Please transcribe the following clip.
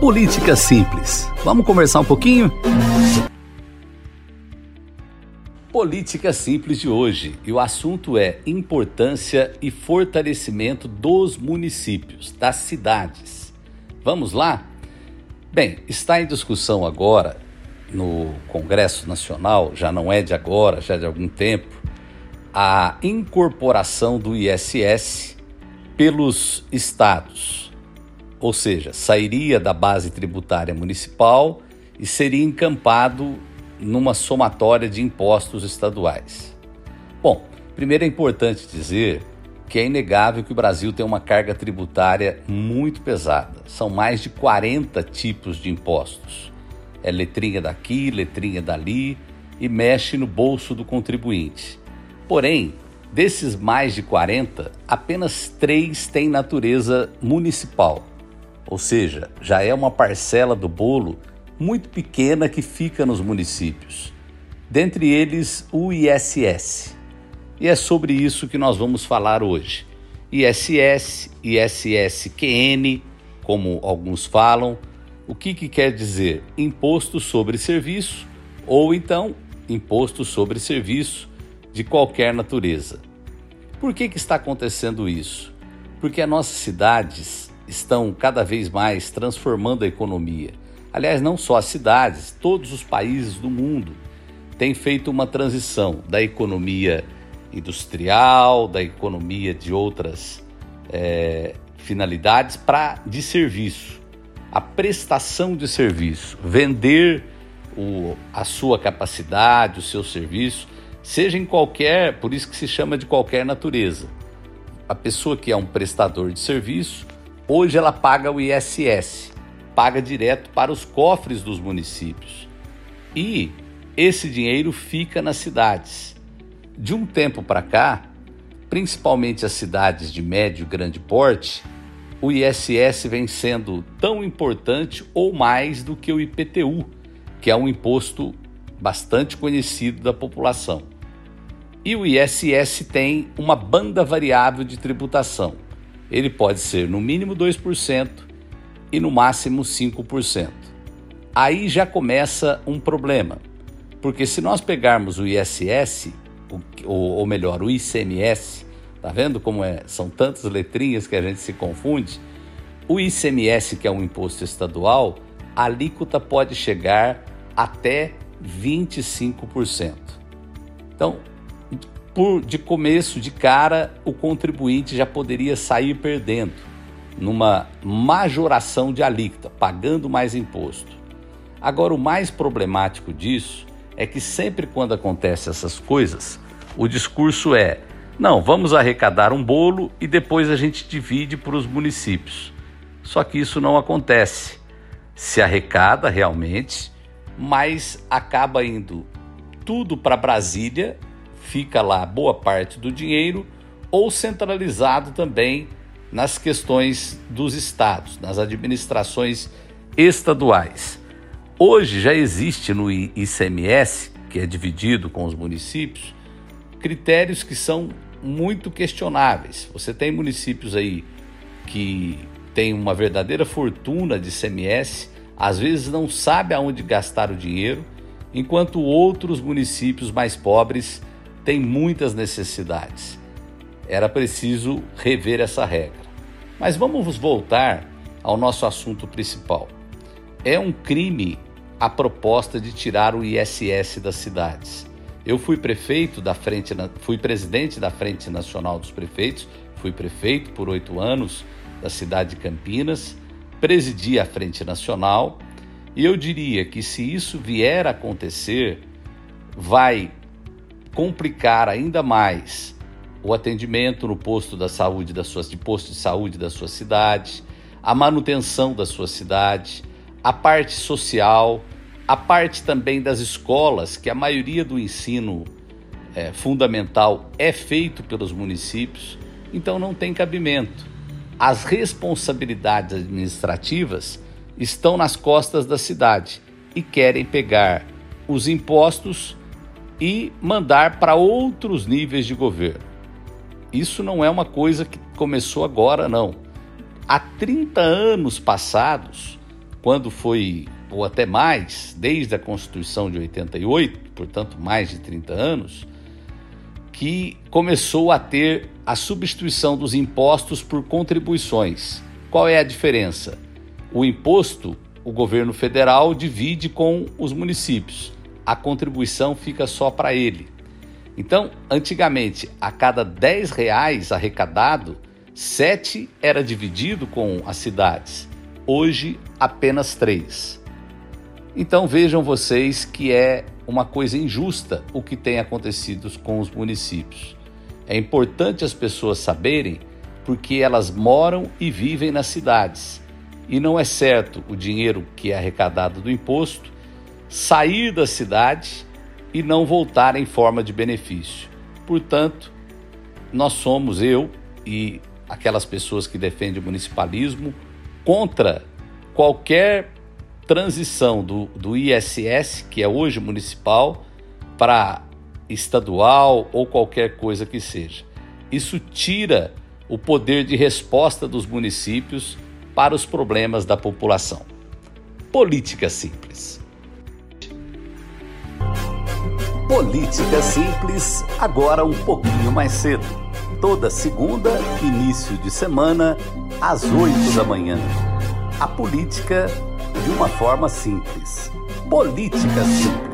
Política Simples. Vamos conversar um pouquinho? Política Simples de hoje e o assunto é importância e fortalecimento dos municípios, das cidades. Vamos lá? Bem, está em discussão agora no Congresso Nacional, já não é de agora, já é de algum tempo, a incorporação do ISS pelos estados. Ou seja, sairia da base tributária municipal e seria encampado numa somatória de impostos estaduais. Bom, primeiro é importante dizer que é inegável que o Brasil tem uma carga tributária muito pesada. São mais de 40 tipos de impostos. É letrinha daqui, letrinha dali e mexe no bolso do contribuinte. Porém, desses mais de 40, apenas três têm natureza municipal, ou seja, já é uma parcela do bolo muito pequena que fica nos municípios. Dentre eles, o ISS. E é sobre isso que nós vamos falar hoje. ISS, ISSQN, como alguns falam, o que, que quer dizer? Imposto sobre serviço ou então imposto sobre serviço de qualquer natureza. Por que, que está acontecendo isso? Porque as nossas cidades estão cada vez mais transformando a economia. Aliás, não só as cidades, todos os países do mundo têm feito uma transição da economia industrial, da economia de outras é, finalidades para de serviço. A prestação de serviço, vender o, a sua capacidade, o seu serviço, seja em qualquer, por isso que se chama de qualquer natureza. A pessoa que é um prestador de serviço, hoje ela paga o ISS, paga direto para os cofres dos municípios. E esse dinheiro fica nas cidades. De um tempo para cá, principalmente as cidades de médio e grande porte, o ISS vem sendo tão importante ou mais do que o IPTU, que é um imposto bastante conhecido da população. E o ISS tem uma banda variável de tributação. Ele pode ser no mínimo 2% e no máximo 5%. Aí já começa um problema, porque se nós pegarmos o ISS ou, ou melhor, o ICMS, tá vendo como é? São tantas letrinhas que a gente se confunde. O ICMS, que é um imposto estadual, a alíquota pode chegar até 25%. Então, por, de começo, de cara, o contribuinte já poderia sair perdendo numa majoração de alíquota, pagando mais imposto. Agora, o mais problemático disso é que sempre quando acontecem essas coisas, o discurso é: não, vamos arrecadar um bolo e depois a gente divide para os municípios. Só que isso não acontece. Se arrecada realmente, mas acaba indo tudo para Brasília, fica lá boa parte do dinheiro, ou centralizado também nas questões dos estados, nas administrações estaduais. Hoje já existe no ICMS, que é dividido com os municípios, critérios que são muito questionáveis. Você tem municípios aí que têm uma verdadeira fortuna de CMS, às vezes não sabe aonde gastar o dinheiro, enquanto outros municípios mais pobres têm muitas necessidades. Era preciso rever essa regra. Mas vamos voltar ao nosso assunto principal. É um crime a proposta de tirar o ISS das cidades. Eu fui prefeito da frente, fui presidente da Frente Nacional dos Prefeitos, fui prefeito por oito anos da cidade de Campinas, presidi a Frente Nacional e eu diria que se isso vier a acontecer, vai complicar ainda mais o atendimento no posto da saúde da sua, de posto de saúde da sua cidade, a manutenção da sua cidade, a parte social, a parte também das escolas, que a maioria do ensino é, fundamental é feito pelos municípios, então não tem cabimento. As responsabilidades administrativas estão nas costas da cidade e querem pegar os impostos e mandar para outros níveis de governo. Isso não é uma coisa que começou agora, não. Há 30 anos passados, quando foi, ou até mais, desde a Constituição de 88, portanto mais de 30 anos, que começou a ter a substituição dos impostos por contribuições. Qual é a diferença? O imposto, o governo federal divide com os municípios, a contribuição fica só para ele. Então, antigamente, a cada 10 reais arrecadado, 7 era dividido com as cidades. Hoje, apenas 3. Então vejam vocês que é uma coisa injusta o que tem acontecido com os municípios. É importante as pessoas saberem porque elas moram e vivem nas cidades. E não é certo o dinheiro que é arrecadado do imposto sair da cidade e não voltar em forma de benefício. Portanto, nós somos eu e aquelas pessoas que defendem o municipalismo contra qualquer transição do, do ISS, que é hoje municipal, para estadual ou qualquer coisa que seja. Isso tira o poder de resposta dos municípios para os problemas da população. Política simples. Política Simples, agora um pouquinho mais cedo. Toda segunda, início de semana, às oito da manhã. A política de uma forma simples. Política Simples.